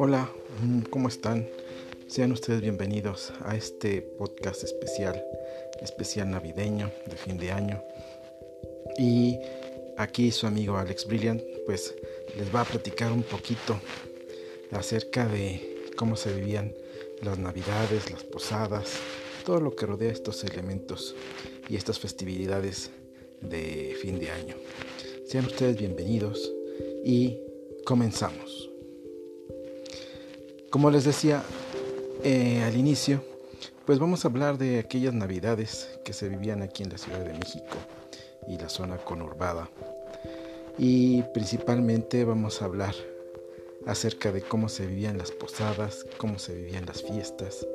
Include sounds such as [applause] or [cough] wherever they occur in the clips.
Hola, mm, ¿cómo están? Sean ustedes bienvenidos a este podcast especial, especial navideño de fin de año. Y aquí su amigo Alex Brilliant, pues les va a platicar un poquito acerca de cómo se vivían las navidades, las posadas, todo lo que rodea estos elementos y estas festividades de fin de año. Sean ustedes bienvenidos y comenzamos. Como les decía eh, al inicio, pues vamos a hablar de aquellas navidades que se vivían aquí en la Ciudad de México y la zona conurbada. Y principalmente vamos a hablar acerca de cómo se vivían las posadas, cómo se vivían las fiestas.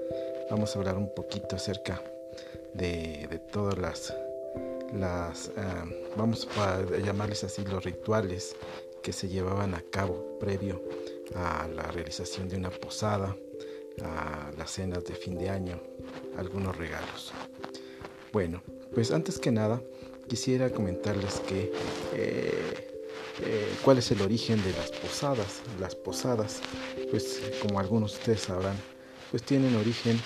Vamos a hablar un poquito acerca de, todas las, las ah, vamos a llamarles así, los rituales que se llevaban a cabo previo a la realización de una posada, a las cenas de fin de año, algunos regalos. Bueno, pues antes que nada quisiera comentarles que eh, eh, cuál es el origen de las posadas. Las posadas, pues como algunos de ustedes sabrán, pues tienen origen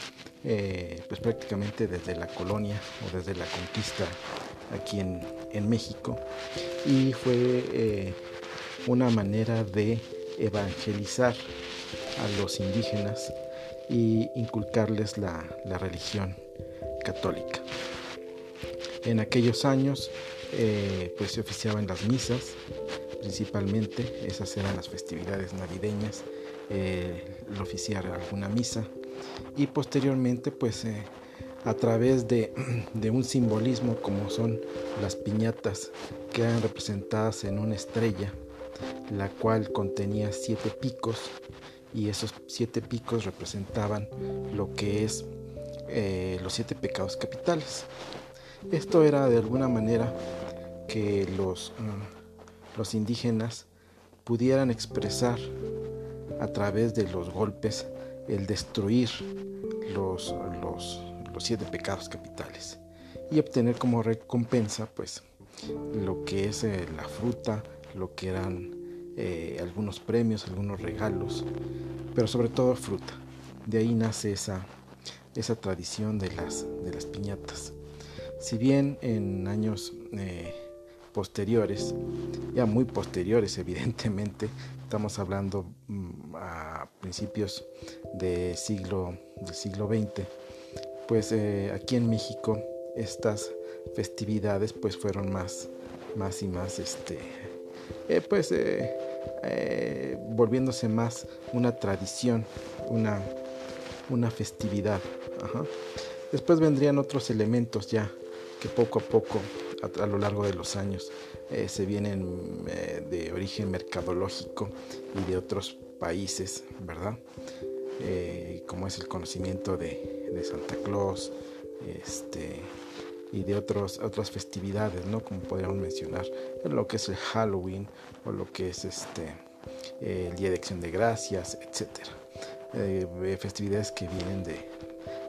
eh, pues prácticamente desde la colonia o desde la conquista aquí en, en México y fue una manera de evangelizar a los indígenas y inculcarles la, religión católica. En aquellos años eh, pues se oficiaban las misas principalmente, esas eran las festividades navideñas, eh, el oficiar alguna misa y posteriormente pues eh, a través de, [clears throat] de, un simbolismo como son las piñatas que eran representadas en una estrella la cual contenía siete picos y esos siete picos representaban lo que es eh, los siete pecados capitales. Esto era de alguna manera que los, mm, los indígenas pudieran expresar a través de los golpes el destruir los, los, los siete pecados capitales y obtener como recompensa pues lo que es eh, la fruta, lo que eran eh, algunos premios, algunos regalos, pero sobre todo fruta. De ahí nace esa, esa tradición de las, de las piñatas. Si bien en años eh, posteriores, ya muy posteriores evidentemente, estamos hablando mm, a principios de siglo, del siglo XX, pues eh, aquí en México estas festividades pues fueron más, más y más este, eh, pues eh, eh, volviéndose más una tradición, una, una festividad. Después vendrían otros elementos ya que poco a poco a, lo largo de los años se vienen de origen mercadológico y de otros países, ¿verdad? como es el conocimiento de, de Santa Claus, este, y de otros, otras festividades, ¿no? Como podríamos mencionar lo que es el Halloween o lo que es este el Día de Acción de Gracias, etcétera. Eh, festividades que vienen de,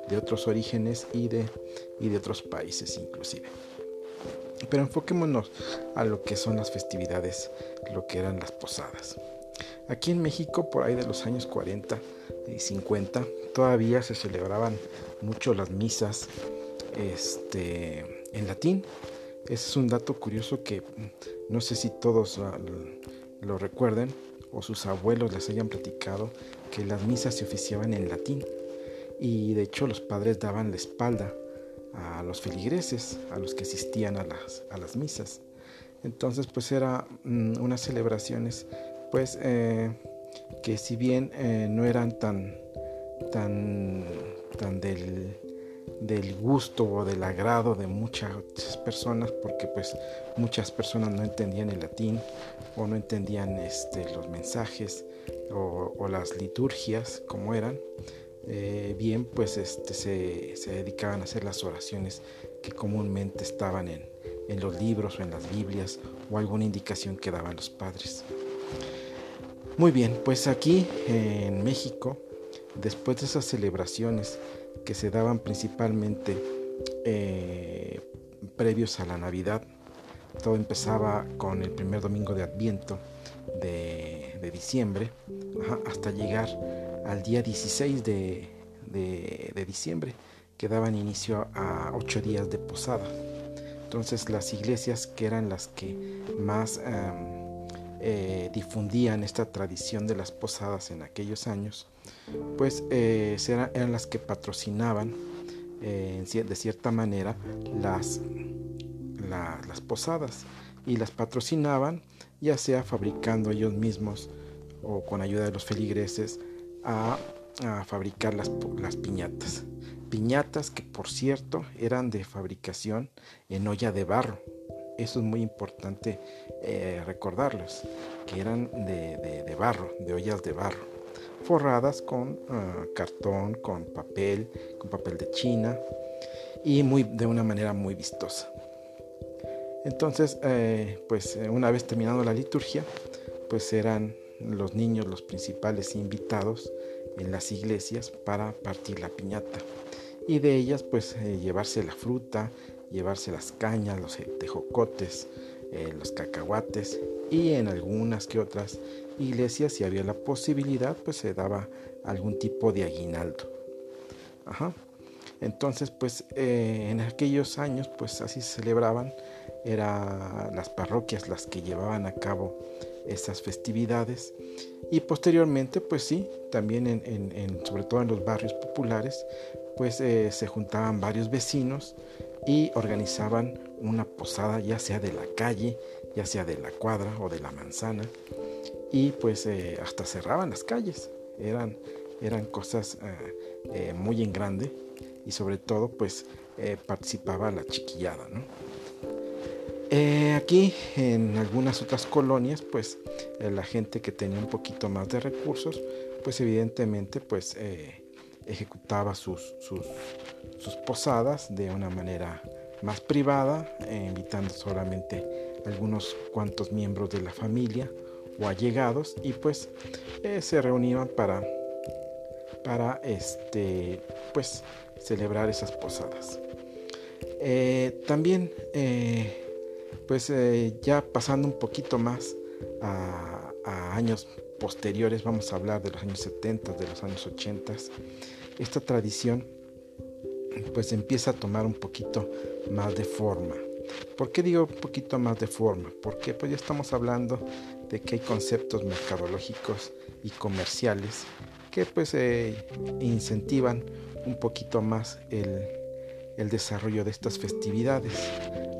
de, otros orígenes y de, y de otros países inclusive. Pero enfoquémonos a lo que son las festividades, lo que eran las posadas. Aquí en México, por ahí de los años 40 y 50, todavía se celebraban mucho las misas este, en latín. Ese es un dato curioso que no sé si todos lo recuerden o sus abuelos les hayan platicado que las misas se oficiaban en latín y de hecho los padres daban la espalda a los feligreses, a los que asistían a las, a las misas. Entonces pues era mm, unas celebraciones pues eh, que si bien eh, no eran tan, tan, tan del del gusto o del agrado de muchas personas porque pues muchas personas no entendían el latín o no entendían este, los mensajes o, las liturgias como eran eh, bien pues este, se, dedicaban a hacer las oraciones que comúnmente estaban en, en los libros o en las biblias o alguna indicación que daban los padres. Muy bien pues aquí en México después de esas celebraciones que se daban principalmente eh, previos a la Navidad. Todo empezaba con el primer domingo de Adviento de, diciembre hasta llegar al día 16 de, diciembre, que daban inicio a ocho días de posada. Entonces las iglesias que eran las que más eh, difundían esta tradición de las posadas en aquellos años, pues eh, eran, las que patrocinaban eh, de cierta manera las, las posadas y las patrocinaban ya sea fabricando ellos mismos o con ayuda de los feligreses a, fabricar las, piñatas. Piñatas que por cierto eran de fabricación en olla de barro. Eso es muy importante eh, recordarlos, que eran de, barro, de ollas de barro, forradas con ah, cartón, con papel, con papel de china y muy, de una manera muy vistosa. Entonces, eh, pues eh, una vez terminando la liturgia, pues eran los niños los principales invitados en las iglesias para partir la piñata. Y de ellas, pues eh, llevarse la fruta, llevarse las cañas, los tejocotes, los cacahuates y en algunas que otras iglesias si había la posibilidad pues se daba algún tipo de aguinaldo. Ajá. Entonces pues en aquellos años pues así se celebraban eran las parroquias las que llevaban a cabo esas festividades y posteriormente pues sí también en, sobre todo en los barrios populares pues eh, se juntaban varios vecinos y organizaban una posada ya sea de la calle ya sea de la cuadra o de la manzana y pues eh, hasta cerraban las calles eran eran cosas eh, muy en grande y sobre todo pues participaba la chiquillada ¿no? Eh, aquí en algunas otras colonias, pues eh, la gente que tenía un poquito más de recursos, pues evidentemente pues eh, ejecutaba sus, posadas de una manera más privada, invitando solamente algunos cuantos miembros de la familia o allegados y pues se reunían para, para este, pues, celebrar esas posadas. también pues eh, ya pasando un poquito más a, años posteriores, vamos a hablar de los años 70, de los años 80, esta tradición pues empieza a tomar un poquito más de forma. ¿Por qué digo un poquito más de forma? Porque pues ya estamos hablando de que hay conceptos mercadológicos y comerciales que pues eh, incentivan un poquito más el, el desarrollo de estas festividades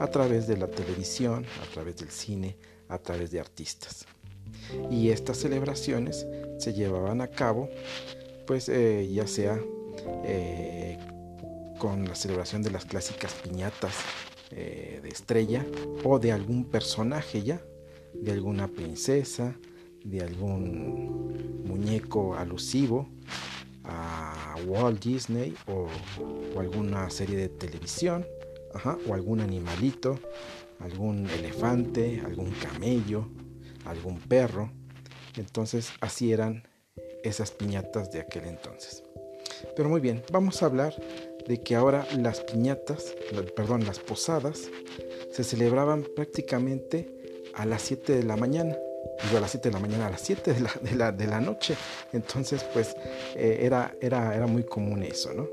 a través de la televisión, a través del cine, a través de artistas. Y estas celebraciones se llevaban a cabo, pues eh, ya sea eh, con la celebración de las clásicas piñatas eh, de estrella o de algún personaje ya, de alguna princesa, de algún muñeco alusivo a Walt Disney o, alguna serie de televisión, o algún animalito, algún elefante, algún camello, algún perro. Entonces así eran esas piñatas de aquel entonces. Pero muy bien, vamos a hablar de que ahora las piñatas, perdón, las posadas, se celebraban prácticamente a las 7 de la mañana digo a las 7 de la mañana, a las 7 de la, de la, noche. Entonces, pues eh, era, era, era muy común eso, ¿no?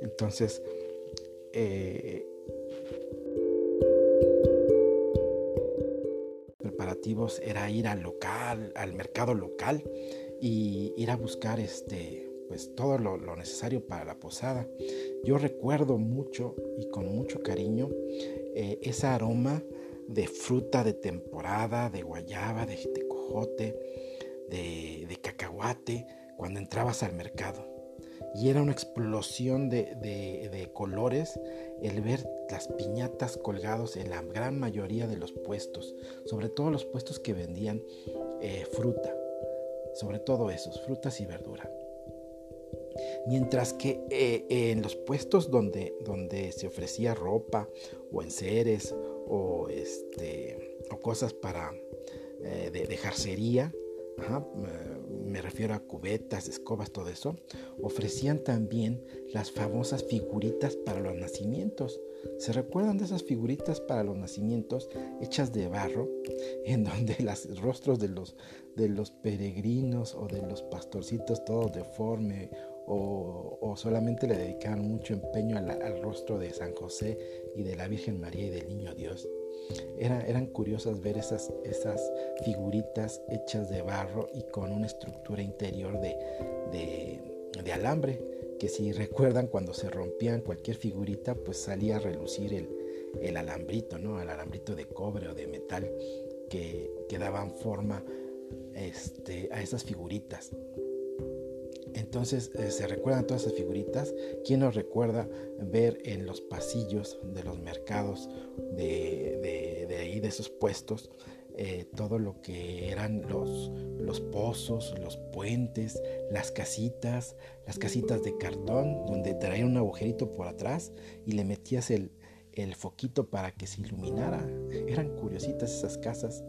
Entonces, eh, preparativos era ir al local, al mercado local y ir a buscar este pues todo lo, necesario para la posada. Yo recuerdo mucho y con mucho cariño eh, ese aroma de fruta de temporada, de guayaba, de, cojote, de, cacahuate, cuando entrabas al mercado. Y era una explosión de, colores el ver las piñatas colgados en la gran mayoría de los puestos, sobre todo los puestos que vendían eh, fruta, sobre todo esos, frutas y verdura. Mientras que eh, en los puestos donde, donde se ofrecía ropa o enseres o, este, o cosas para eh, de, jarcería, me refiero a cubetas, escobas, todo eso, ofrecían también las famosas figuritas para los nacimientos. ¿Se recuerdan de esas figuritas para los nacimientos hechas de barro, [laughs] en donde los rostros de los, de los peregrinos o de los pastorcitos todos deforme o, solamente le dedicaban mucho empeño al, rostro de San José y de la Virgen María y del Niño Dios? Era, eran curiosas ver esas, esas figuritas hechas de barro y con una estructura interior de, de alambre que si recuerdan cuando se rompían cualquier figurita, pues salía a relucir el, el alambrito, ¿no? El alambrito de cobre o de metal que, que daban forma este, a esas figuritas. Entonces, eh, ¿se recuerdan todas esas figuritas? ¿Quién nos recuerda ver en los pasillos de los mercados de, de, ahí, de esos puestos, eh, todo lo que eran los, los pozos, los puentes, las casitas, las casitas de cartón, donde traían un agujerito por atrás y le metías el, el foquito para que se iluminara. Eran curiositas esas casas.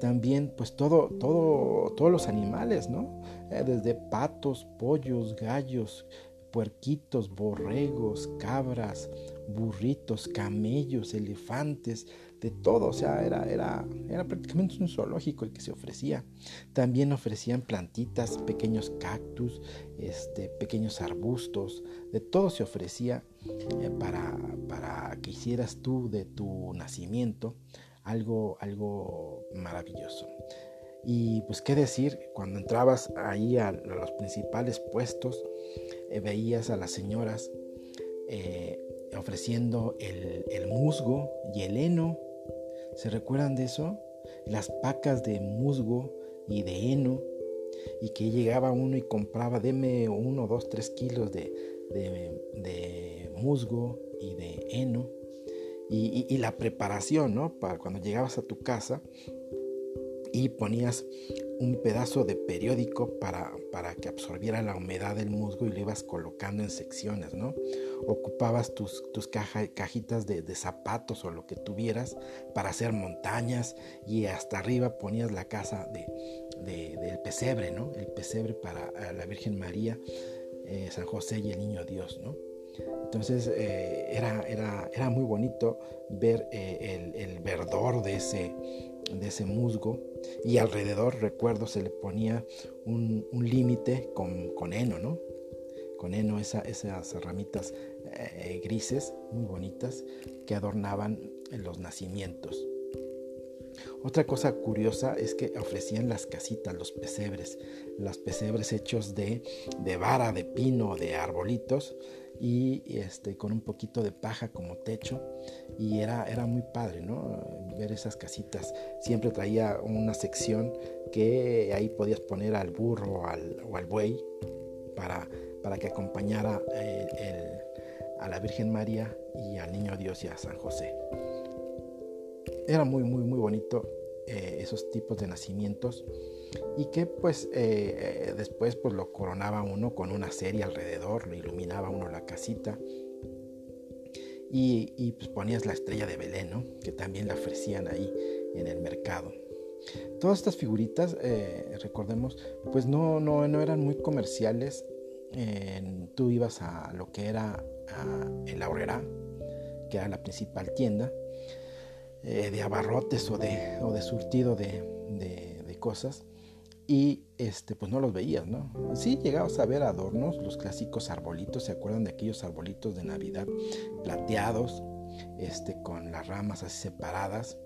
También, pues todo, todo, todos los animales, ¿no? Eh, desde patos, pollos, gallos, puerquitos, borregos, cabras, burritos, camellos, elefantes, de todo, o sea, era, era, era prácticamente un zoológico el que se ofrecía. También ofrecían plantitas, pequeños cactus, este, pequeños arbustos, de todo se ofrecía eh, para, para que hicieras tú de tu nacimiento algo, algo maravilloso. Y pues qué decir, cuando entrabas ahí a, los principales puestos, eh, veías a las señoras eh, ofreciendo el, musgo y el heno ¿Se recuerdan de eso? Las pacas de musgo y de heno y que llegaba uno y compraba, deme uno, dos, tres kilos de, de, musgo y de heno. Y, la preparación, ¿no? Para cuando llegabas a tu casa y ponías un pedazo de periódico para, para, que absorbiera la humedad del musgo y lo ibas colocando en secciones, ¿no? Ocupabas tus, tus cajitas de, zapatos o lo que tuvieras para hacer montañas y hasta arriba ponías la casa de, del pesebre, ¿no? El pesebre para la Virgen María, eh, San José y el Niño Dios, ¿no? Entonces eh, era, era, era, muy bonito ver eh, el, el verdor de ese, de ese musgo y alrededor, recuerdo, se le ponía un, límite con, con, heno, ¿no? Con heno, esas ramitas eh, grises, muy bonitas, que adornaban los nacimientos. Otra cosa curiosa es que ofrecían las casitas, los pesebres, los pesebres hechos de, de vara, de pino, de arbolitos, y este, con un poquito de paja como techo y era, era muy padre, ¿no? Ver esas casitas. Siempre traía una sección que ahí podías poner al burro o al buey para, para que acompañara eh, a la Virgen María y al Niño Dios y a San José. Era muy, muy, muy bonito eh, esos tipos de nacimientos y que pues eh, eh, después pues lo coronaba uno con una serie alrededor, lo iluminaba uno la casita y, pues ponías la estrella de Belén, que también la ofrecían ahí en el mercado. Todas estas figuritas, eh, recordemos, pues no, no, no, eran muy comerciales. tú ibas a lo que era el Aurrera, que era la principal tienda, de abarrotes o de, o de surtido de, de cosas y este, pues no los veías, ¿no? Sí llegabas a ver adornos, los clásicos arbolitos, ¿se acuerdan de aquellos arbolitos de Navidad plateados, este, con las ramas así separadas?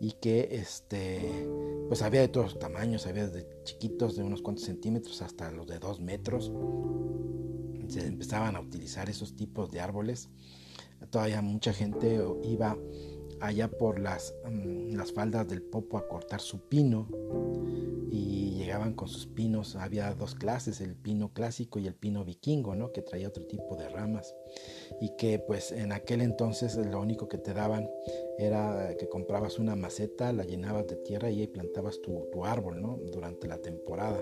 Y que, este, pues había de todos los tamaños, había desde chiquitos de unos cuantos centímetros hasta los de dos metros. Se empezaban a utilizar esos tipos de árboles. Todavía mucha gente iba allá por las, mm, las faldas del Popo a cortar su pino y llegaban con sus pinos, había dos clases, el pino clásico y el pino vikingo, ¿no? que traía otro tipo de ramas y que pues en aquel entonces lo único que te daban era que comprabas una maceta, la llenabas de tierra y ahí plantabas tu, tu árbol ¿no? durante la temporada.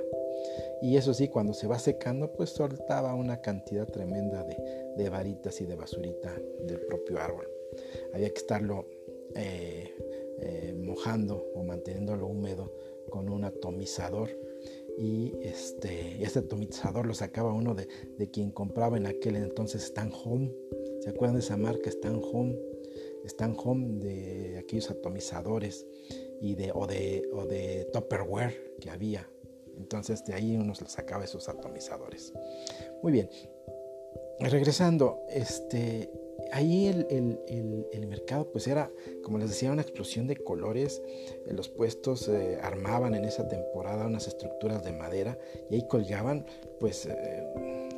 Y eso sí, cuando se va secando, pues soltaba una cantidad tremenda de, de varitas y de basurita del propio árbol. Había que estarlo eh, eh, mojando o manteniéndolo húmedo con un atomizador y este, este atomizador lo sacaba uno de, quien compraba en aquel entonces Stan Home. ¿Se acuerdan de esa marca Stan Home? Stan Home de aquellos atomizadores y de, o, de, o de Tupperware que había. Entonces de ahí uno sacaba esos atomizadores. Muy bien. Regresando, este, ahí el, mercado pues era, como les decía, una explosión de colores. Los puestos eh, armaban en esa temporada unas estructuras de madera y ahí colgaban pues eh,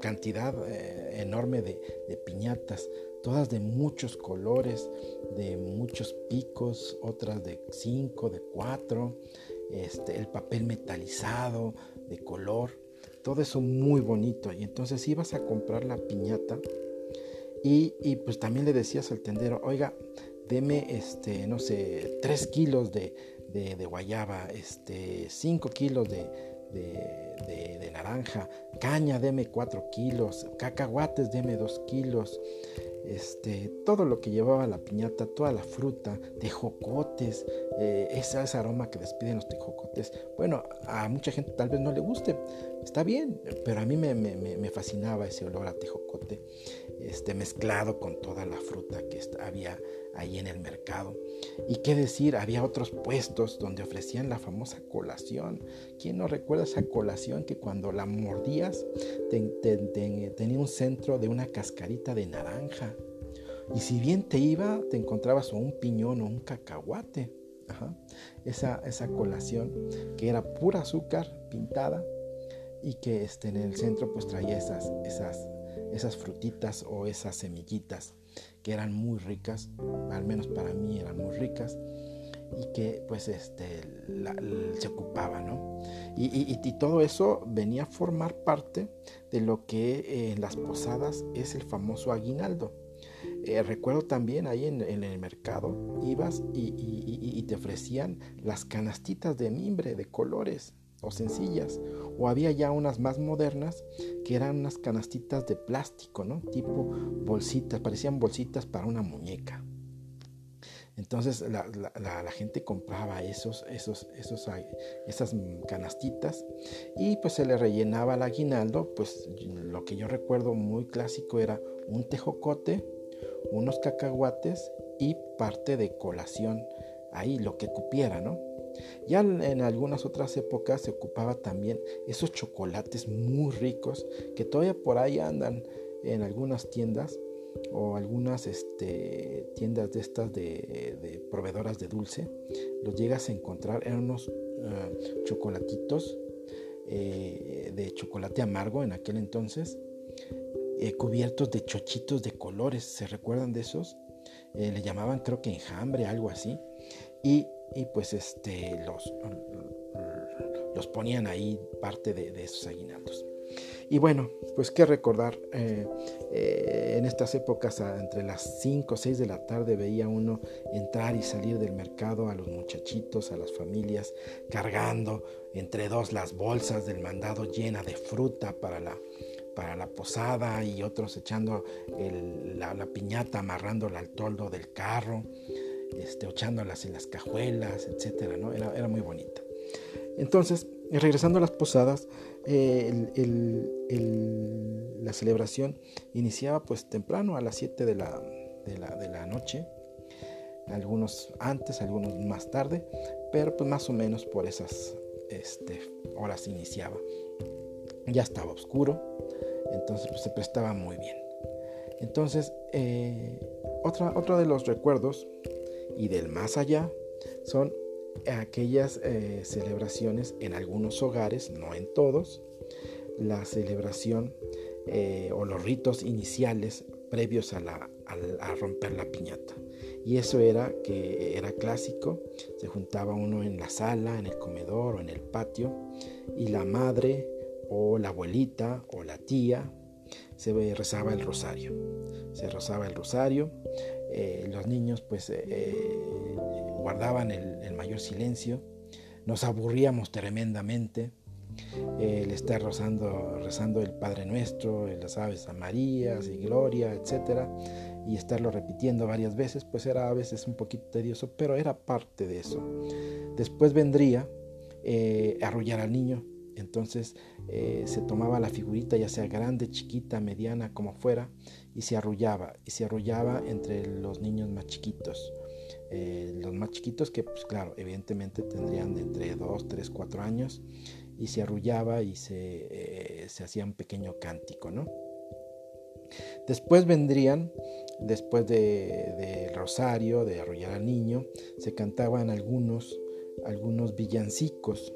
cantidad eh, enorme de, piñatas, todas de muchos colores, de muchos picos, otras de cinco, de cuatro, este, el papel metalizado, de color, todo eso muy bonito. Y entonces ibas a comprar la piñata y, pues también le decías al tendero, oiga, deme, este, no sé, 3 kilos de, guayaba, este, 5 kilos de, de, naranja, caña, deme 4 kilos, cacahuates, deme 2 kilos, este, todo lo que llevaba la piñata, toda la fruta, tejocotes, eh, ese, aroma que despiden los tejocotes. Bueno, a mucha gente tal vez no le guste, está bien, pero a mí me, me fascinaba ese olor a tejocote este, mezclado con toda la fruta que había ahí en el mercado. Y qué decir, había otros puestos donde ofrecían la famosa colación. ¿Quién no recuerda esa colación que cuando la mordías tenía un centro de una cascarita de naranja? Y si bien te iba, te encontrabas un piñón o un cacahuate. Esa, esa colación que era pura azúcar pintada y que este, en el centro pues traía esas, esas esas frutitas o esas semillitas que eran muy ricas, al menos para mí eran muy ricas y que pues este se ocupaba, ¿no? Y, todo eso venía a formar parte de lo que eh, en las posadas es el famoso aguinaldo. Eh, recuerdo también ahí en, en, el mercado ibas y, te ofrecían las canastitas de mimbre de colores o sencillas, o había ya unas más modernas que eran unas canastitas de plástico, ¿no? Tipo bolsitas, parecían bolsitas para una muñeca. Entonces la, gente compraba esos, esos, esos, esas canastitas y pues se le rellenaba el aguinaldo, pues lo que yo recuerdo muy clásico era un tejocote, unos cacahuates y parte de colación, ahí lo que cupiera, ¿no? Ya en algunas otras épocas se ocupaba también esos chocolates muy ricos que todavía por ahí andan en algunas tiendas o algunas este, tiendas de estas de, proveedoras de dulce. Los llegas a encontrar, eran unos eh, chocolatitos eh, de chocolate amargo en aquel entonces, eh, cubiertos de chochitos de colores. ¿Se recuerdan de esos? le llamaban creo que enjambre, algo así. Y y pues este, los, los ponían ahí parte de, esos aguinaldos. Y bueno, pues qué recordar, eh, eh, en estas épocas entre las 5 o 6 de la tarde veía uno entrar y salir del mercado a los muchachitos, a las familias, cargando entre dos las bolsas del mandado llena de fruta para la, para la posada y otros echando la, la, piñata, amarrándola al toldo del carro este, echándolas en las cajuelas, etcétera, ¿no? Era, era muy bonita. Entonces, regresando a las posadas, eh, la celebración iniciaba pues temprano a las 7 de la, de la, de la noche, algunos antes, algunos más tarde, pero pues más o menos por esas este, horas iniciaba. Ya estaba oscuro, entonces pues, se prestaba muy bien. Entonces, eh, otra, otro de los recuerdos y del más allá son aquellas eh, celebraciones en algunos hogares, no en todos, la celebración eh, o los ritos iniciales previos a, la, a, romper la piñata. Y eso era que era clásico, se juntaba uno en la sala, en el comedor o en el patio, y la madre o la abuelita o la tía se rezaba el rosario. Se rezaba el rosario, eh, los niños pues eh, eh, guardaban el, mayor silencio, nos aburríamos tremendamente, el estar rezando, rezando el Padre Nuestro, las Aves a Marías y Gloria, etcétera, y estarlo repitiendo varias veces, pues era a veces un poquito tedioso, pero era parte de eso. Después vendría arrullar al niño, Entonces eh, se tomaba la figurita, ya sea grande, chiquita, mediana, como fuera, y se arrullaba, y se arrullaba entre los niños más chiquitos. Eh, los más chiquitos que, pues claro, evidentemente tendrían de entre 2, 3, 4 años, y se arrullaba y se, se hacía un pequeño cántico, ¿no? Después vendrían, después de, Rosario, de Arrullar al Niño, se cantaban algunos, algunos villancicos.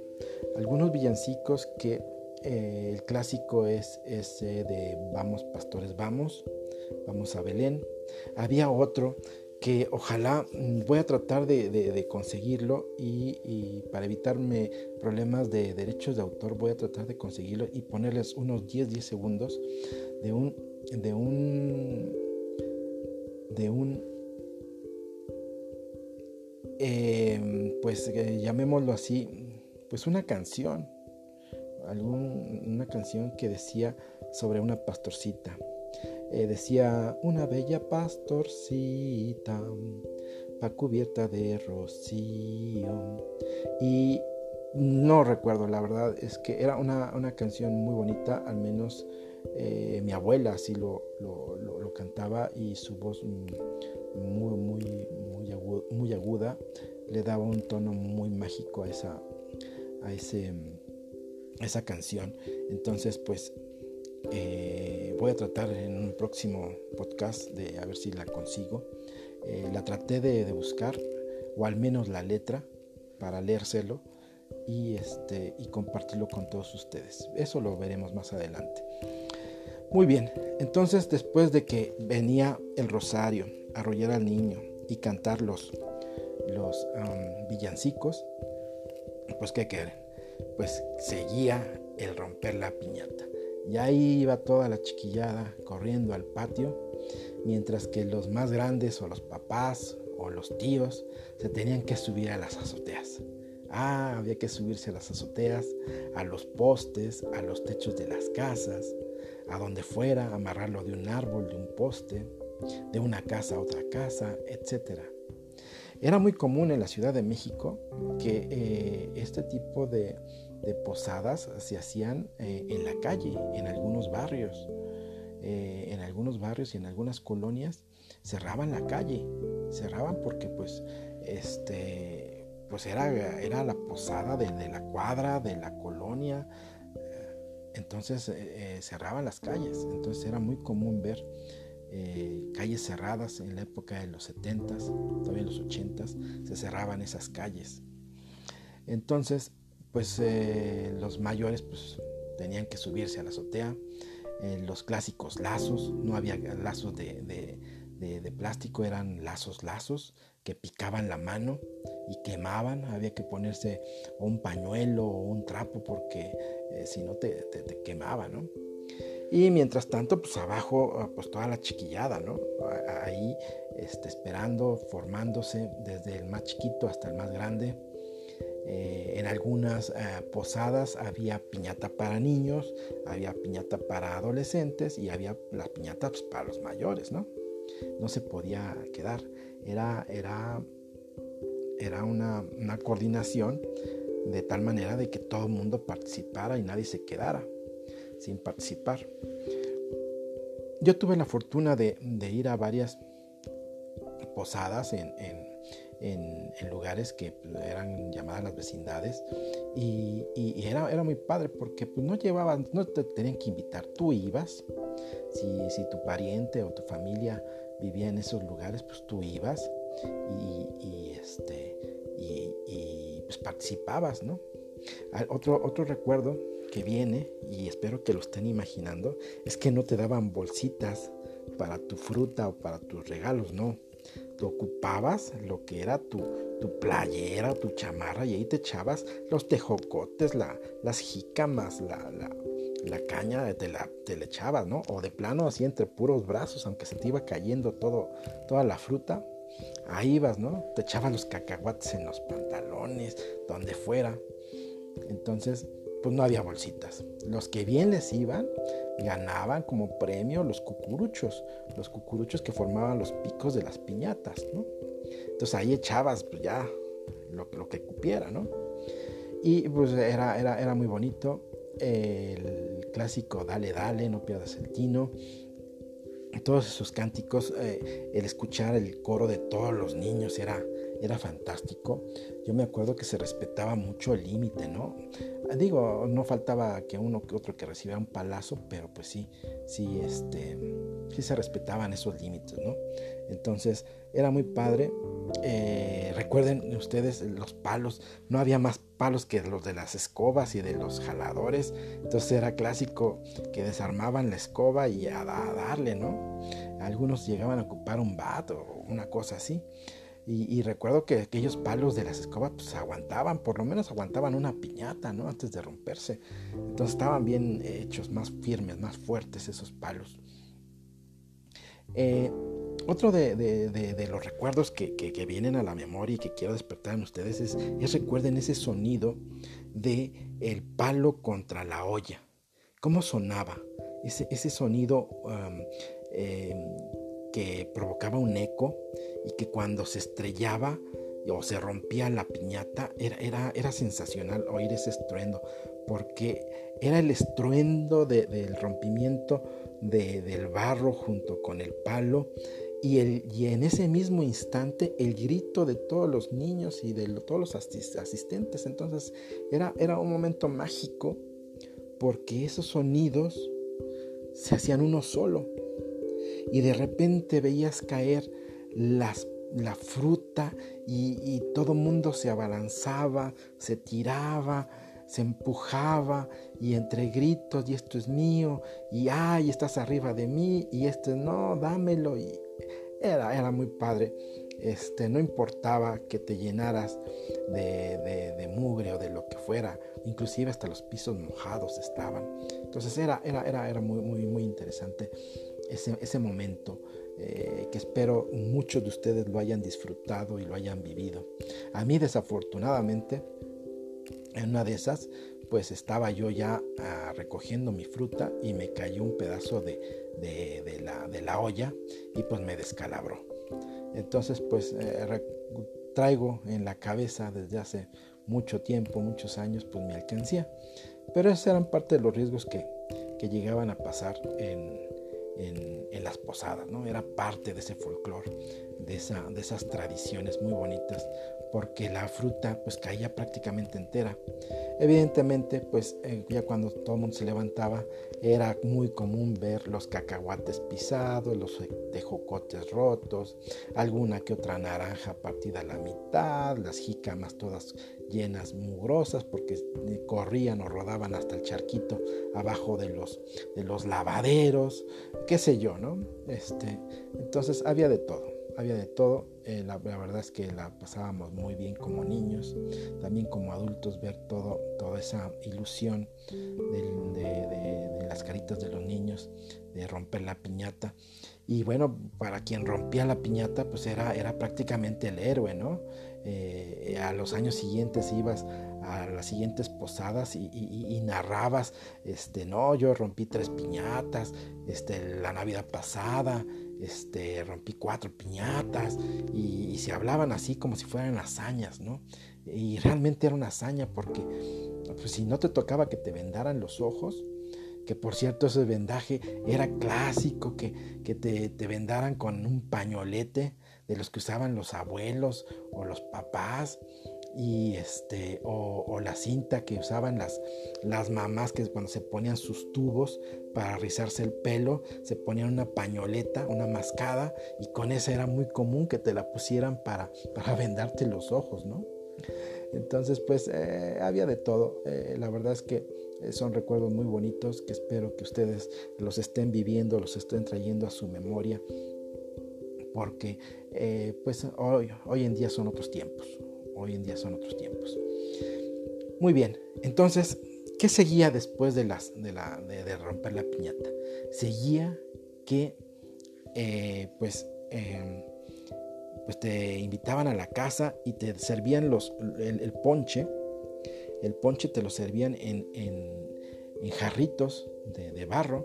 Algunos villancicos que eh, el clásico es ese de Vamos pastores, vamos, vamos a Belén. Había otro que ojalá mm, voy a tratar de, conseguirlo y, para evitarme problemas de derechos de autor voy a tratar de conseguirlo y ponerles unos 10-10 segundos de un de un de un em, pues eh, llamémoslo así pues una canción algún, una canción que decía sobre una pastorcita. Eh, decía una bella pastorcita pa cubierta de rocío y no recuerdo la verdad es que era una, una canción muy bonita al menos eh, mi abuela así lo, cantaba y su voz muy, muy, muy, aguda, le daba un tono muy mágico a esa, a ese, esa canción. Entonces, pues eh, voy a tratar en un próximo podcast de a ver si la consigo. Eh, la traté de, de, buscar, o al menos la letra, para leérselo y, este, y compartirlo con todos ustedes. Eso lo veremos más adelante. Muy bien, entonces después de que venía el rosario, arrollar al niño y cantar los, los villancicos, pues ¿qué quieren? Pues seguía el romper la piñata. Y ahí iba toda la chiquillada corriendo al patio, mientras que los más grandes o los papás o los tíos se tenían que subir a las azoteas. Ah, había que subirse a las azoteas, a los postes, a los techos de las casas, a donde fuera, amarrarlo de un árbol, de un poste, de una casa a otra casa, etc. Era muy común en la Ciudad de México que eh, este tipo de, posadas se hacían eh, en la calle, en algunos barrios. Eh, en algunos barrios y en algunas colonias cerraban la calle, cerraban porque pues este pues era, era la posada de, la cuadra, de la colonia, entonces cerraban las calles, entonces era muy común ver eh, calles cerradas en la época de los 70s, todavía en los 80s, se cerraban esas calles. Entonces, pues los mayores pues, tenían que subirse a la azotea, los clásicos lazos, no había lazos de, plástico, eran lazos, lazos que picaban la mano y quemaban, había que ponerse un pañuelo o un trapo porque eh, si no te, quemaba, ¿no? Y mientras tanto, pues abajo, ah, pues toda la chiquillada, ¿no? Ahí este, esperando, formándose desde el más chiquito hasta el más grande. Eh, en algunas eh, posadas había piñata para niños, había piñata para adolescentes y había las piñatas pues, para los mayores, ¿no? No se podía quedar. Era, era, era una, una coordinación de tal manera de que todo el mundo participara y nadie se quedara sin participar. Yo tuve la fortuna de, ir a varias posadas en, lugares que eran llamadas las vecindades y, era, muy padre porque pues, no llevaban, no te tenían que invitar, tú ibas, si, tu pariente o tu familia vivía en esos lugares, pues tú ibas y, este, y, pues participabas, ¿no? Otro recuerdo que viene, y espero que lo estén imaginando, es que no te daban bolsitas para tu fruta o para tus regalos, no. Te ocupabas lo que era tu, tu playera tu chamarra y ahí te echabas los tejocotes, la, las jícamas, la, la, caña, te la, te la echabas, ¿no? O de plano así entre puros brazos, aunque se te iba cayendo todo, toda la fruta, Ahí ibas, ¿no? Te echaban los cacahuates en los pantalones, donde fuera. Entonces, pues no había bolsitas. Los que bien les iban, ganaban como premio los cucuruchos, los cucuruchos que formaban los picos de las piñatas, ¿no? Entonces ahí echabas, pues ya, lo, lo que cupiera, ¿no? Y pues era, era, era muy bonito. El clásico Dale, dale, no pierdas el tino todos esos cánticos, eh, el escuchar el coro de todos los niños era, era fantástico. Yo me acuerdo que se respetaba mucho el límite, ¿no? Digo, no faltaba que uno que otro que recibiera un palazo, pero pues sí, sí, este, sí se respetaban esos límites, ¿no? Entonces era muy padre. Eh, recuerden ustedes los palos, no había más palos que los de las escobas y de los jaladores. Entonces era clásico que desarmaban la escoba y a, darle, ¿no? Algunos llegaban a ocupar un bat o una cosa así. Y, recuerdo que aquellos palos de las escobas pues aguantaban, por lo menos aguantaban una piñata, ¿no? Antes de romperse. Entonces estaban bien hechos, más firmes, más fuertes esos palos. Eh, otro de, los recuerdos que, vienen a la memoria y que quiero despertar en ustedes es, recuerden ese sonido de el palo contra la olla. ¿Cómo sonaba? Ese, ese sonido um, em, que provocaba un eco y que cuando se estrellaba o se rompía la piñata, era, era, era sensacional oír ese estruendo, porque era el estruendo del rompimiento del barro junto con el palo y, el, y, en ese mismo instante el grito de todos los niños y de todos los asistentes. Entonces era, era un momento mágico porque esos sonidos se hacían uno solo y de repente veías caer las, la fruta y, y todo mundo se abalanzaba, se tiraba, se empujaba y entre gritos y esto es mío y ay, estás arriba de mí y esto no, dámelo era, era muy padre. Este, no importaba que te llenaras de, de, mugre o de lo que fuera, inclusive hasta los pisos mojados estaban. Entonces era, era, era, era muy, muy, muy interesante ese, ese momento eh, que espero muchos de ustedes lo hayan disfrutado y lo hayan vivido. A mí desafortunadamente, en una de esas, pues estaba yo ya ah, recogiendo mi fruta y me cayó un pedazo de, de, la, de, la, olla y pues me descalabró. Entonces pues eh, traigo en la cabeza desde hace mucho tiempo, muchos años, pues mi alcancía. Pero esos eran parte de los riesgos que, que llegaban a pasar en, en, las posadas, ¿no? Era parte de ese folclore, de, esa, de esas tradiciones muy bonitas, porque la fruta pues caía prácticamente entera. Evidentemente, pues eh, ya cuando todo el mundo se levantaba, era muy común ver los cacahuates pisados, los tejocotes rotos, alguna que otra naranja partida a la mitad, las jícamas todas llenas mugrosas porque corrían o rodaban hasta el charquito abajo de los, de los lavaderos, qué sé yo, ¿no? Este, entonces había de todo, había de todo. Eh, la, verdad es que la pasábamos muy bien como niños, también como adultos ver todo, toda esa ilusión de, las caritas de los niños, de romper la piñata. Y bueno, para quien rompía la piñata, pues era, era prácticamente el héroe, ¿no? Eh, a los años siguientes ibas a las siguientes posadas y, narrabas, este, no, yo rompí tres piñatas, este, la Navidad pasada, este, rompí cuatro piñatas y, se hablaban así como si fueran hazañas, ¿no? Y realmente era una hazaña porque pues, si no te tocaba que te vendaran los ojos, que por cierto ese vendaje era clásico, que, que te, te vendaran con un pañolete, de los que usaban los abuelos o los papás y este o, la cinta que usaban las, las mamás que cuando se ponían sus tubos para rizarse el pelo se ponían una pañoleta una mascada y con esa era muy común que te la pusieran para, para [laughs] vendarte los ojos no entonces pues eh, había de todo. Eh, la verdad es que eh, son recuerdos muy bonitos que espero que ustedes los estén viviendo los estén trayendo a su memoria porque pues hoy, hoy en día son otros tiempos, hoy en día son otros tiempos. Muy bien, entonces, ¿qué seguía después de, las, de, la, de, romper la piñata? Seguía que eh, pues, em, pues te invitaban a la casa y te servían los, el, ponche, el ponche te lo servían en, en, jarritos de, barro,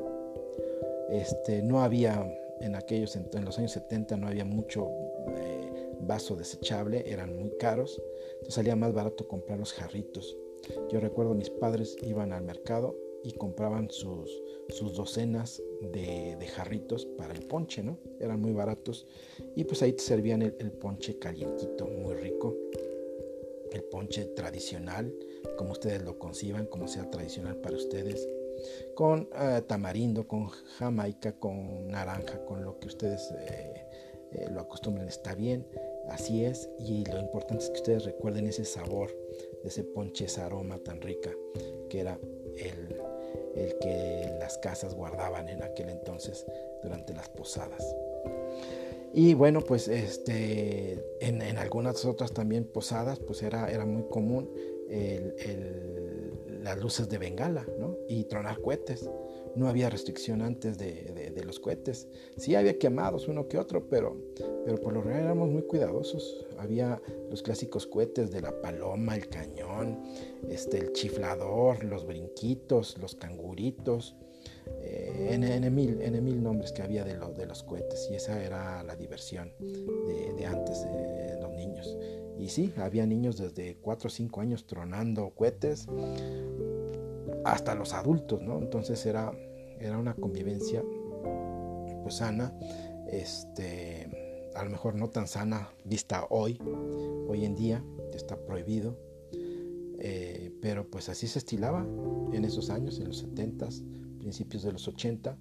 este, no había en aquellos, en, los años 70 no había mucho eh, vaso desechable, eran muy caros, entonces salía más barato comprar los jarritos Yo recuerdo mis padres iban al mercado y compraban sus, docenas de, jarritos para el ponche, ¿no? Eran muy baratos y pues ahí te servían el, ponche calientito, muy rico. El ponche tradicional, como ustedes lo conciban, como sea tradicional para ustedes. Con eh, tamarindo, con jamaica, con naranja, con lo que ustedes eh, eh, lo acostumbren, está bien. Así es, y lo importante es que ustedes recuerden ese sabor ese ponche, ese aroma tan rica que era el, el que las casas guardaban en aquel entonces durante las posadas. Y bueno, pues este, en, algunas otras también posadas, pues era, era muy común las luces de bengala ¿no? y tronar cohetes no había restricción antes de, los cohetes. Sí había quemados uno que otro, pero, pero por lo general éramos muy cuidadosos. Había los clásicos cohetes de la paloma, el cañón, este, el chiflador, los brinquitos, los canguritos, eh, en, mil, en mil nombres que había de, de los cohetes. Y esa era la diversión de, antes de los niños. Y sí, había niños desde 4 o 5 años tronando cohetes hasta los adultos, ¿no? Entonces era, era una convivencia pues sana, este, a lo mejor no tan sana vista hoy, hoy en día, está prohibido, eh, pero pues así se estilaba en esos años, en los 70 principios de los 80,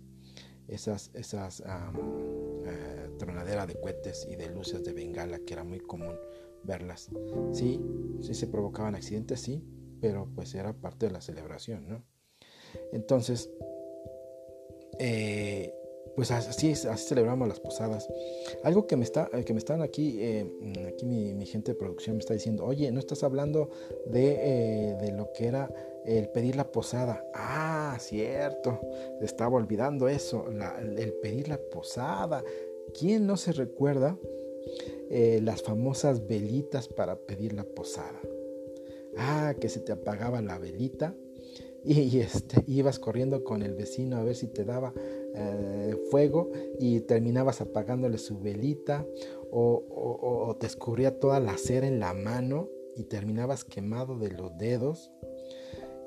esas, esas eh, tronaderas de cohetes y de luces de bengala que era muy común verlas. Sí, sí se provocaban accidentes, sí, pero pues era parte de la celebración, ¿no? Entonces, eh, pues así, así celebramos las posadas. Algo que me, está, que me están aquí, eh, aquí mi, gente de producción me está diciendo, oye, no estás hablando eh, de, lo que era el pedir la posada. Ah, cierto, estaba olvidando eso, el pedir la posada. ¿Quién no se recuerda las famosas velitas para pedir la posada? Ah, que se te apagaba la velita y, este, ibas corriendo con el vecino a ver si te daba eh, fuego y terminabas apagándole su velita o, te escurría toda la cera en la mano y terminabas quemado de los dedos.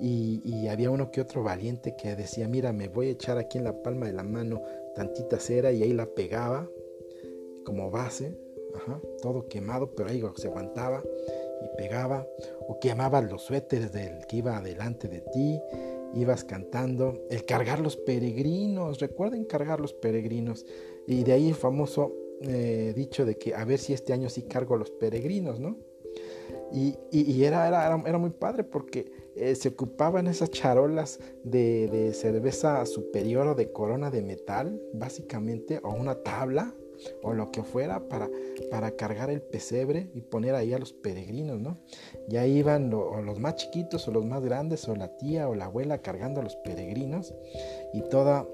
Y, había uno que otro valiente que decía, mira, me voy a echar aquí en la palma de la mano tantita cera y ahí la pegaba como base, todo quemado, pero ahí se aguantaba y pegaba, o quemabas los suéteres del que iba adelante de ti, ibas cantando, el cargar los peregrinos, recuerden cargar los peregrinos, y de ahí el famoso eh, dicho de que a ver si este año sí cargo los peregrinos, ¿no? Y, era, era, era, muy padre porque eh, se ocupaban esas charolas de, de cerveza superior o de corona de metal, básicamente, o una tabla o lo que fuera para, para cargar el pesebre y poner ahí a los peregrinos, ¿no? Ya iban o los más chiquitos o los más grandes o la tía o la abuela cargando a los peregrinos y toda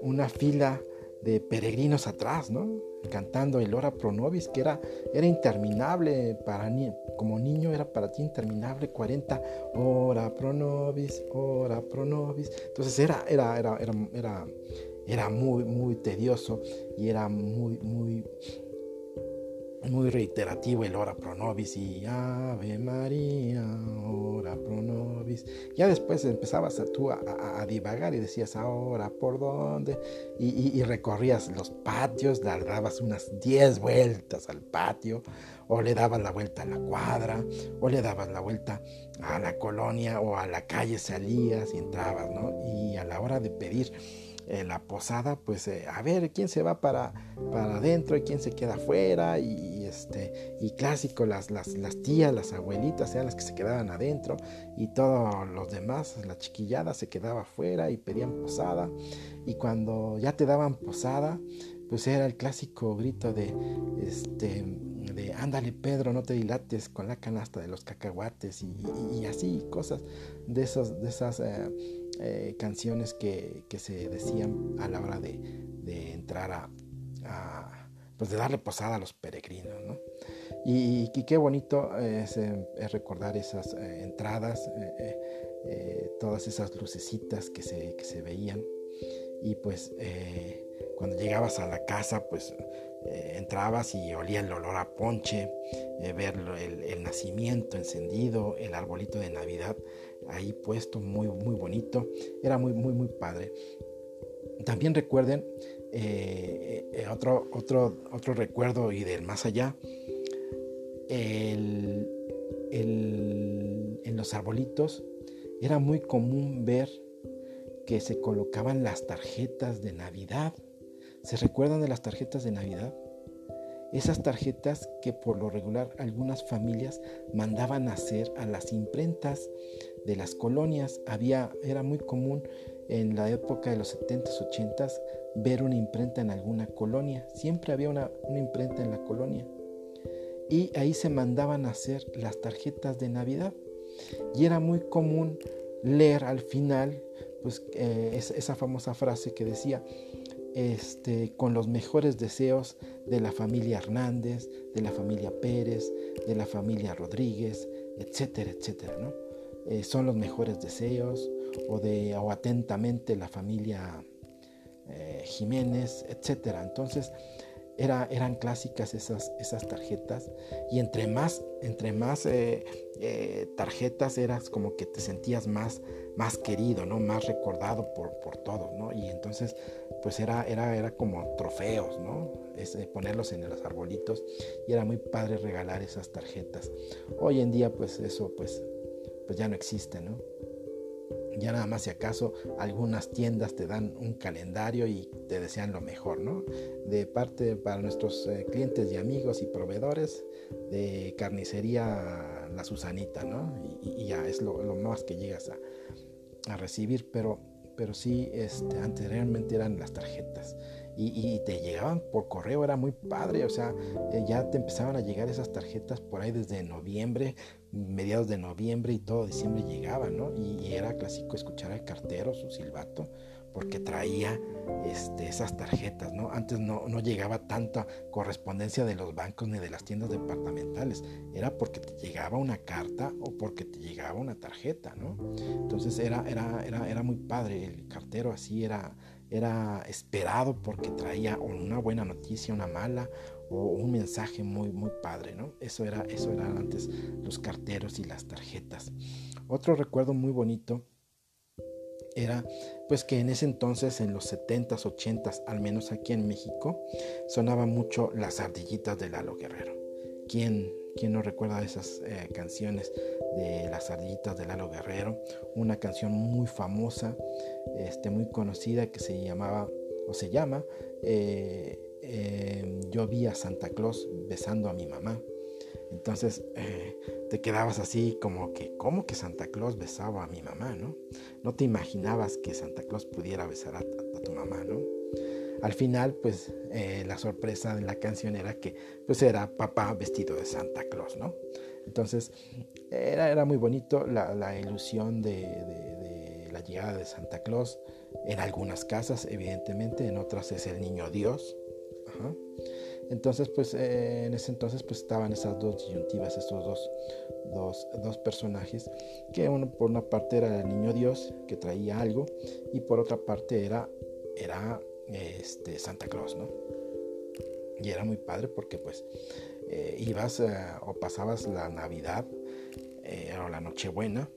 una fila de peregrinos atrás, ¿no? Cantando el Ora Pro Nobis, que era, era interminable para como niño, era para ti interminable, 40 Ora Pro Nobis, Ora Pro Nobis. Entonces era, era, era, era, era era muy, muy tedioso y era muy, muy, muy reiterativo el ora pro nobis y Ave María, ora pro nobis. Ya después empezabas tú a, divagar y decías ahora por dónde y, recorrías los patios, dabas unas 10 vueltas al patio o le dabas la vuelta a la cuadra o le dabas la vuelta a la colonia o a la calle salías y entrabas, ¿no? Y a la hora de pedir en la posada, pues eh, a ver quién se va para, para adentro y quién se queda afuera. Y, este, y clásico, las, las, las, tías, las abuelitas eran las que se quedaban adentro y todos los demás, la chiquillada se quedaba afuera y pedían posada. Y cuando ya te daban posada, pues era el clásico grito de, este, de ándale Pedro, no te dilates con la canasta de los cacahuates y, así, cosas de, esos, de esas... Eh, eh, canciones que, se decían a la hora de, entrar a, pues de darle posada a los peregrinos, ¿no? Y, qué bonito es, recordar esas eh, entradas, eh, todas esas lucecitas que se, que se veían y pues eh, cuando llegabas a la casa pues eh, entrabas y olía el olor a ponche, eh, ver el, nacimiento encendido, el arbolito de Navidad ahí puesto, muy, muy bonito, era muy, muy, muy padre. También recuerden otro, otro, otro recuerdo y del más allá, en los arbolitos era muy común ver que se colocaban las tarjetas de Navidad. ¿Se recuerdan de las tarjetas de Navidad? Esas tarjetas que por lo regular algunas familias mandaban hacer a las imprentas de las colonias. Había, era muy común en la época de los 70s, 80s ver una imprenta en alguna colonia. Siempre había una, imprenta en la colonia. Y ahí se mandaban hacer las tarjetas de Navidad. Y era muy común leer al final pues, eh, esa famosa frase que decía, este, con los mejores deseos de la familia Hernández, de la familia Pérez, de la familia Rodríguez, etcétera, etcétera, ¿no? Eh, son los mejores deseos, o de o atentamente la familia eh, Jiménez, etcétera. Entonces, eran clásicas esas, esas tarjetas y entre más, entre más eh, tarjetas eras como que te sentías más, más querido, ¿no? más recordado por, por todos, ¿no? y entonces pues era, era, era como trofeos, ¿no? Es, ponerlos en los arbolitos y era muy padre regalar esas tarjetas. Hoy en día pues eso pues, pues ya no existe, ¿no? ya nada más si acaso algunas tiendas te dan un calendario y te desean lo mejor, ¿no? De parte para nuestros eh, clientes y amigos y proveedores de carnicería La Susanita, ¿no? Y, ya es lo, más que llegas a, recibir, pero, pero sí, este, anteriormente eran las tarjetas y, te llegaban por correo, era muy padre, o sea, eh, ya te empezaban a llegar esas tarjetas por ahí desde noviembre, mediados de noviembre y todo diciembre llegaba, ¿no? Y, era clásico escuchar al cartero, su silbato, porque traía este, esas tarjetas, ¿no? Antes no, no, llegaba tanta correspondencia de los bancos ni de las tiendas departamentales, era porque te llegaba una carta o porque te llegaba una tarjeta, ¿no? Entonces era, era, era, era muy padre, el cartero así era era esperado porque traía una buena noticia, una mala o un mensaje muy muy padre, ¿no? Eso era eso eran antes los carteros y las tarjetas. Otro recuerdo muy bonito era pues que en ese entonces en los 70s, 80s, al menos aquí en México, sonaba mucho las ardillitas de Lalo Guerrero. ¿Quién ¿Quién no recuerda esas eh, canciones de Las ardillitas de Lalo Guerrero? Una canción muy famosa, este, muy conocida que se llamaba o se llama eh, em, Yo vi a Santa Claus besando a mi mamá. Entonces eh, te quedabas así como que, ¿cómo que Santa Claus besaba a mi mamá? ¿no? no te imaginabas que Santa Claus pudiera besar a tu mamá, ¿no? al final, pues eh, la sorpresa de la canción era que pues era papá vestido de Santa Claus, ¿no? Entonces era, era muy bonito la, ilusión de, la llegada de Santa Claus. En algunas casas, evidentemente, en otras es el niño Dios. Entonces, pues eh, en ese entonces pues estaban esas dos disyuntivas, estos dos, dos, dos, personajes, que uno por una parte era el niño Dios, que traía algo, y por otra parte era, era este, Santa Claus, ¿no? Y era muy padre porque pues eh, ibas eh, o pasabas la Navidad eh, o la Nochebuena,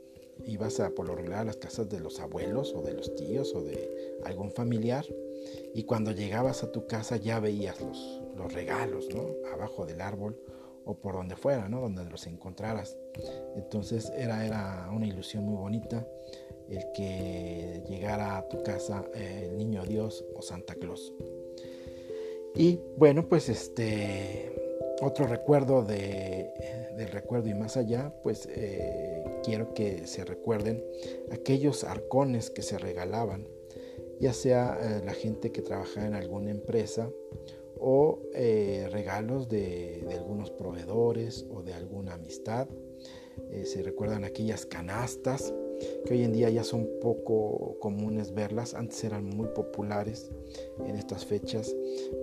ibas a, por lo regular a las casas de los abuelos o de los tíos o de algún familiar y cuando llegabas a tu casa ya veías los, los regalos, ¿no? Abajo del árbol o por donde fuera, ¿no? Donde los encontraras. Entonces era, era una ilusión muy bonita el que llegara a tu casa eh, el niño Dios o Santa Claus. Y bueno, pues este otro recuerdo de, del recuerdo y más allá, pues eh, quiero que se recuerden aquellos arcones que se regalaban, ya sea eh, la gente que trabajaba en alguna empresa o regalos de, algunos proveedores o de alguna amistad. se recuerdan aquellas canastas que hoy en día ya son poco comunes verlas, antes eran muy populares. En estas fechas,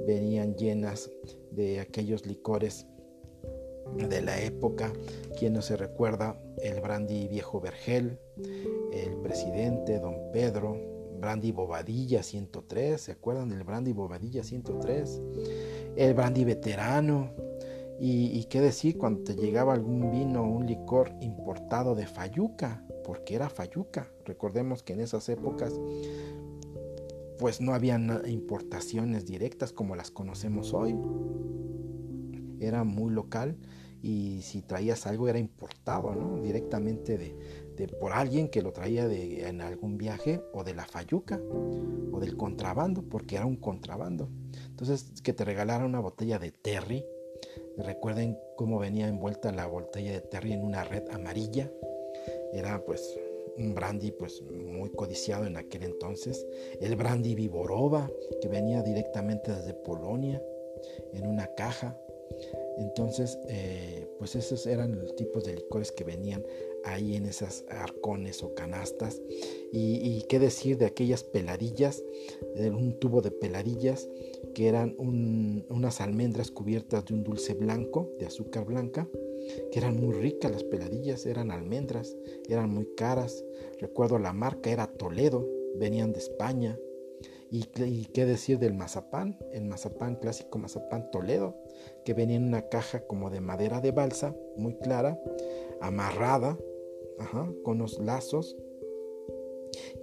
venían llenas de aquellos licores de la época, quien no se recuerda el brandy viejo vergel, el presidente don Pedro, brandy Bobadilla 103, ¿se acuerdan del brandy Bobadilla 103? El brandy veterano. Y, qué decir cuando te llegaba algún vino, un licor importado de Fayuca, porque era Fayuca. Recordemos que en esas épocas pues no había importaciones directas como las conocemos hoy. Era muy local y si traías algo era importado, ¿no? Directamente de, por alguien que lo traía de, en algún viaje o de la fayuca o del contrabando, porque era un contrabando. Entonces, que te regalaran una botella de Terry. Recuerden cómo venía envuelta la botella de Terry en una red amarilla. Era pues un brandy pues muy codiciado en aquel entonces. El brandy Viborova, que venía directamente desde Polonia en una caja. Entonces, eh, pues esos eran los tipos de licores que venían ahí en esas arcones o canastas. Y, qué decir de aquellas peladillas, de un tubo de peladillas que eran unas almendras cubiertas de un dulce blanco, de azúcar blanca, que eran muy ricas las peladillas, eran almendras, eran muy caras. Recuerdo la marca era Toledo, venían de España. Y, y, qué decir del mazapán, el mazapán clásico mazapán Toledo, que venía en una caja como de madera de balsa, muy clara, amarrada, con los lazos.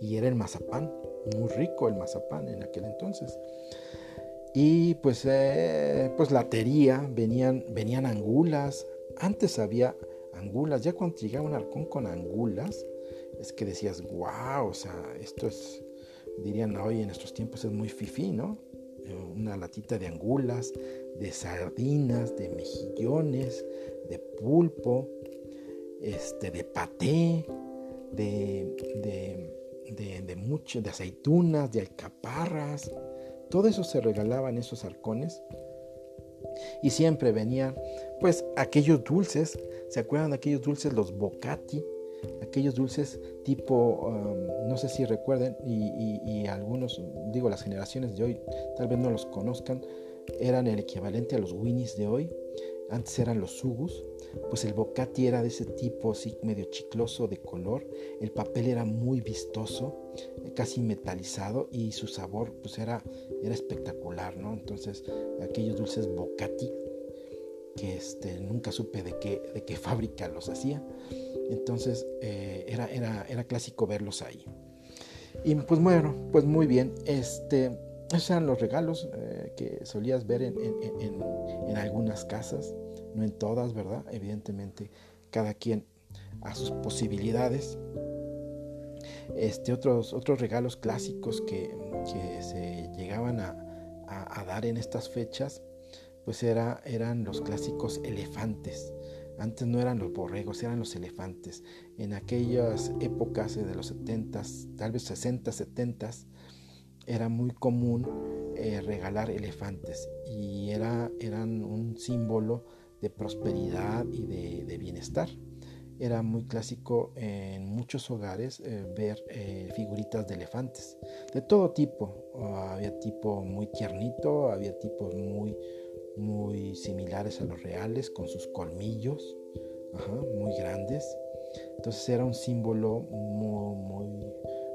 Y era el mazapán, muy rico el mazapán en aquel entonces. Y pues, eh, pues latería, venían, venían angulas. Antes había angulas, ya cuando llegaba un halcón con angulas, es que decías, wow, o sea, esto es, dirían hoy en nuestros tiempos es muy fifí, ¿no? Eh, una latita de angulas, de sardinas, de mejillones, de pulpo, este, de paté, de, de, de, mucho, de aceitunas, de alcaparras. Todo eso se regalaba en esos arcones. Y siempre venían, pues, aquellos dulces. ¿Se acuerdan de aquellos dulces, los bocati? Aquellos dulces tipo, um, no sé si recuerden, y, y, algunos, digo, las generaciones de hoy tal vez no los conozcan, eran el equivalente a los winnies de hoy. Antes eran los sugus pues el bocati era de ese tipo así medio chicloso de color, el papel era muy vistoso, casi metalizado y su sabor pues era, era espectacular, ¿no? Entonces aquellos dulces bocati que este, nunca supe de qué, de qué [laughs] fábrica los hacía, entonces eh, era, era, era clásico verlos ahí. Y pues bueno, pues muy bien, este, esos eran los regalos eh, que solías ver en, en, en algunas casas no en todas, ¿verdad? Evidentemente, cada quien a sus posibilidades. Este, otros, otros regalos clásicos que, se llegaban a, dar en estas fechas, pues era, eran los clásicos elefantes. Antes no eran los borregos, eran los elefantes. En aquellas épocas de los 70, tal vez 60, 70, era muy común eh, regalar elefantes y era, eran un símbolo de prosperidad y de, bienestar. Era muy clásico en muchos hogares eh, ver eh, figuritas de elefantes, de todo tipo. había tipo muy tiernito, había tipos muy, muy similares a los reales, con sus colmillos, muy grandes. Entonces era un símbolo muy, muy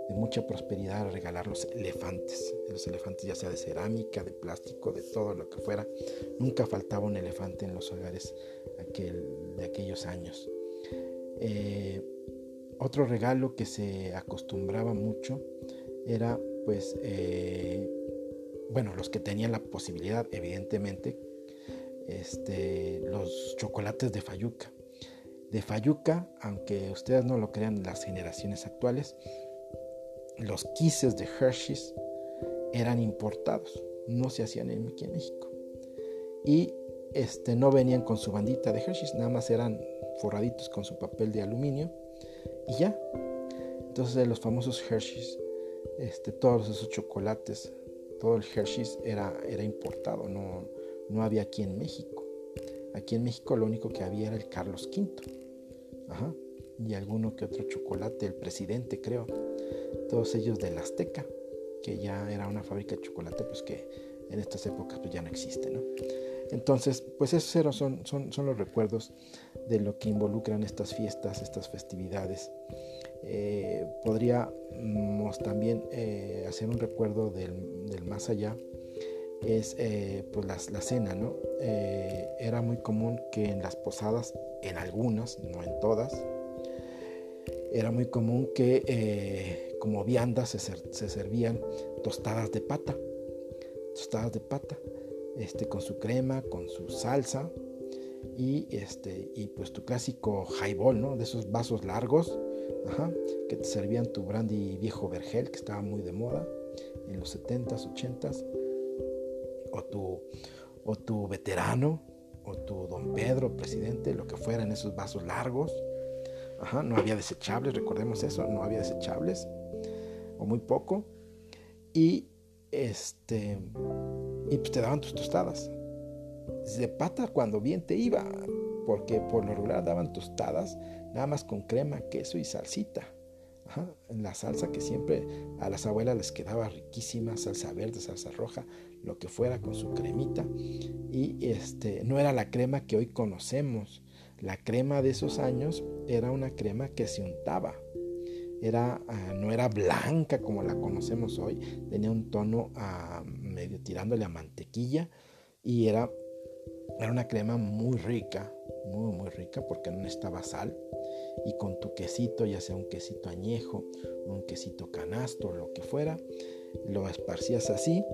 de mucha prosperidad regalar los elefantes. Los elefantes ya sea de cerámica, de plástico, de todo lo que fuera. Nunca faltaba un elefante en los hogares de aquellos años. Eh, otro regalo que se acostumbraba mucho era pues, eh, bueno, los que tenían la posibilidad, evidentemente, este, los chocolates de Fayuca. De Fayuca, aunque ustedes no lo crean, las generaciones actuales, los quises de Hershey's eran importados, no se hacían aquí en México. Y este, no venían con su bandita de Hershey's, nada más eran forraditos con su papel de aluminio y ya. Entonces los famosos Hershey's, este, todos esos chocolates, todo el Hershey's era, era importado, no, no había aquí en México. Aquí en México lo único que había era el Carlos V. Ajá. Y alguno que otro chocolate, el presidente creo todos ellos de la Azteca, que ya era una fábrica de chocolate, pues que en estas épocas pues ya no existe. Entonces, pues esos son, son, son los recuerdos de lo que involucran estas fiestas, estas festividades. Eh, podríamos también eh, hacer un recuerdo del, más allá, es eh, pues la, cena, ¿no? era muy común que en las posadas, en algunas, no en todas, era muy común que como viandas se, se, servían tostadas de pata, tostadas de pata, este, con su crema, con su salsa, y este y pues tu clásico highball, ¿no? De esos vasos largos, que te servían tu brandy viejo vergel que estaba muy de moda en los 70s, 80s, o tu o tu veterano o tu don Pedro, presidente, lo que fuera en esos vasos largos. Ajá, no había desechables, recordemos eso, no había desechables o muy poco. Y este y pues te daban tus tostadas de pata cuando bien te iba, porque por lo regular daban tostadas nada más con crema, queso y salsita. la salsa que siempre a las abuelas les quedaba riquísima, salsa verde, salsa roja, lo que fuera con su cremita. Y este no era la crema que hoy conocemos. La crema de esos años era una crema que se untaba. Era, ah, no era blanca como la conocemos hoy, tenía un tono ah, medio tirándole a mantequilla y era era una crema muy rica, muy, muy rica porque no estaba sal. Y con tu quesito, ya sea un quesito añejo, un quesito canasto, lo que fuera, lo esparcías así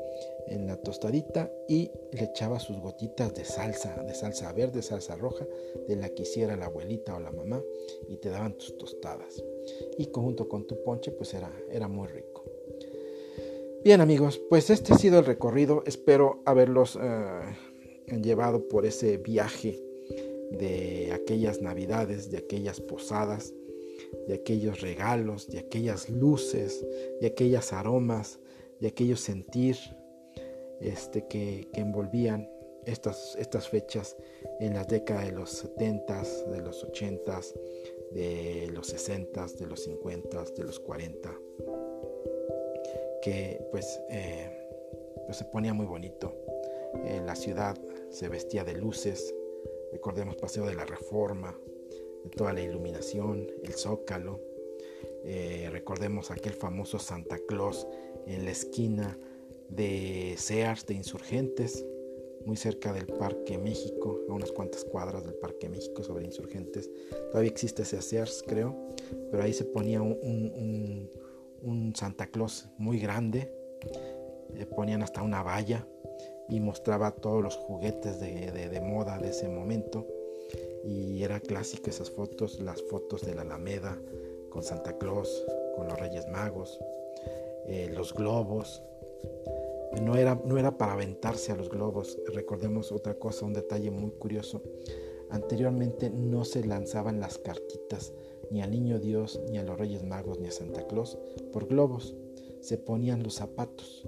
en la tostadita y le echabas sus gotitas de salsa, de salsa verde, salsa roja, de la que hiciera la abuelita o la mamá, y te daban tus tostadas. Y junto con tu ponche, pues era, era muy rico. Bien amigos, pues este ha sido el recorrido. Espero haberlos eh, llevado por ese viaje de aquellas navidades, de aquellas posadas, de aquellos regalos, de aquellas luces, de aquellas aromas, de aquellos sentir este, que, envolvían estas, estas fechas en la década de los 70 de los 80 de los 60 de los 50 de los 40, que pues, eh, pues se ponía muy bonito. En la ciudad se vestía de luces, recordemos Paseo de la Reforma, de toda la iluminación, el zócalo, eh, recordemos aquel famoso Santa Claus en la esquina de Sears de Insurgentes, muy cerca del Parque México, a unas cuantas cuadras del Parque México sobre Insurgentes. Todavía existe ese Sears, creo, pero ahí se ponía un, Santa Claus muy grande, ponían hasta una valla y mostraba todos los juguetes de, moda de ese momento. Y era clásica esas fotos, las fotos de la Alameda con Santa Claus, con los Reyes Magos, eh, los globos. No era, no era para aventarse a los globos. Recordemos otra cosa, un detalle muy curioso. Anteriormente no se lanzaban las cartitas ni al Niño Dios, ni a los Reyes Magos, ni a Santa Claus por globos. Se ponían los zapatos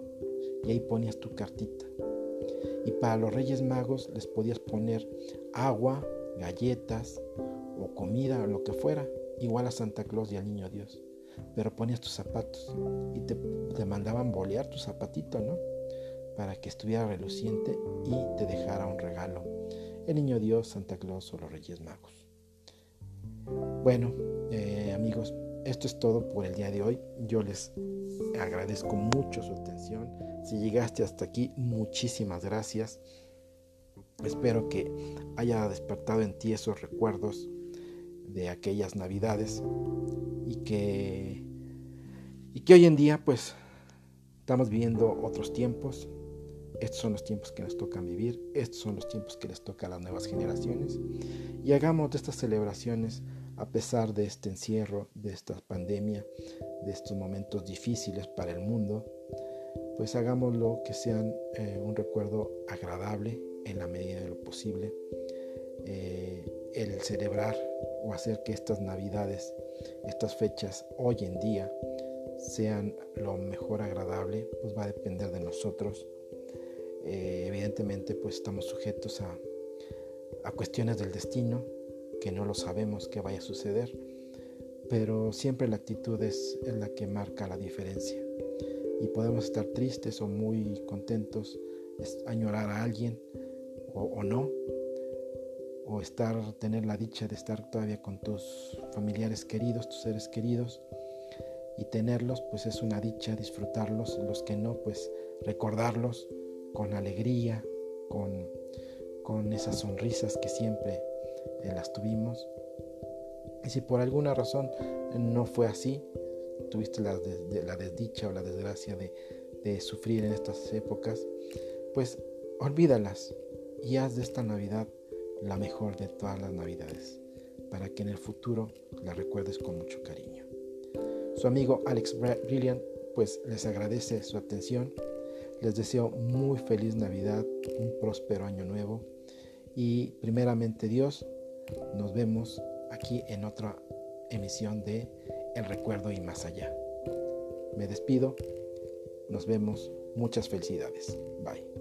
y ahí ponías tu cartita. Y para los Reyes Magos les podías poner agua, galletas o comida o lo que fuera, igual a Santa Claus y al Niño Dios. Pero ponías tus zapatos y te, mandaban bolear tu zapatito, ¿no? Para que estuviera reluciente y te dejara un regalo. El Niño Dios, Santa Claus o los Reyes Magos. Bueno, eh, amigos, esto es todo por el día de hoy. Yo les agradezco mucho su atención. Si llegaste hasta aquí, muchísimas gracias. Espero que haya despertado en ti esos recuerdos de aquellas navidades y que, y que hoy en día pues estamos viviendo otros tiempos. Estos son los tiempos que nos tocan vivir, estos son los tiempos que les toca a las nuevas generaciones y hagamos de estas celebraciones a pesar de este encierro, de esta pandemia, de estos momentos difíciles para el mundo, pues hagámoslo que sean eh, un recuerdo agradable en la medida de lo posible. Eh, el celebrar o hacer que estas navidades, estas fechas hoy en día sean lo mejor agradable, pues va a depender de nosotros. Eh, evidentemente pues estamos sujetos a, a cuestiones del destino, que no lo sabemos que vaya a suceder, pero siempre la actitud es, la que marca la diferencia. Y podemos estar tristes o muy contentos, añorar a alguien o, no, o estar, tener la dicha de estar todavía con tus familiares queridos, tus seres queridos, y tenerlos, pues es una dicha disfrutarlos, los que no, pues recordarlos con alegría, con, con esas sonrisas que siempre eh, las tuvimos. Y si por alguna razón no fue así, tuviste la, la desdicha o la desgracia de, de sufrir en estas épocas, pues olvídalas y haz de esta Navidad la mejor de todas las Navidades, para que en el futuro la recuerdes con mucho cariño. Su amigo Alex Brilliant pues les agradece su atención, les deseo muy feliz Navidad, un próspero año nuevo. Y primeramente Dios, nos vemos aquí en otra emisión de El Recuerdo y Más Allá. Me despido, nos vemos, muchas felicidades, bye.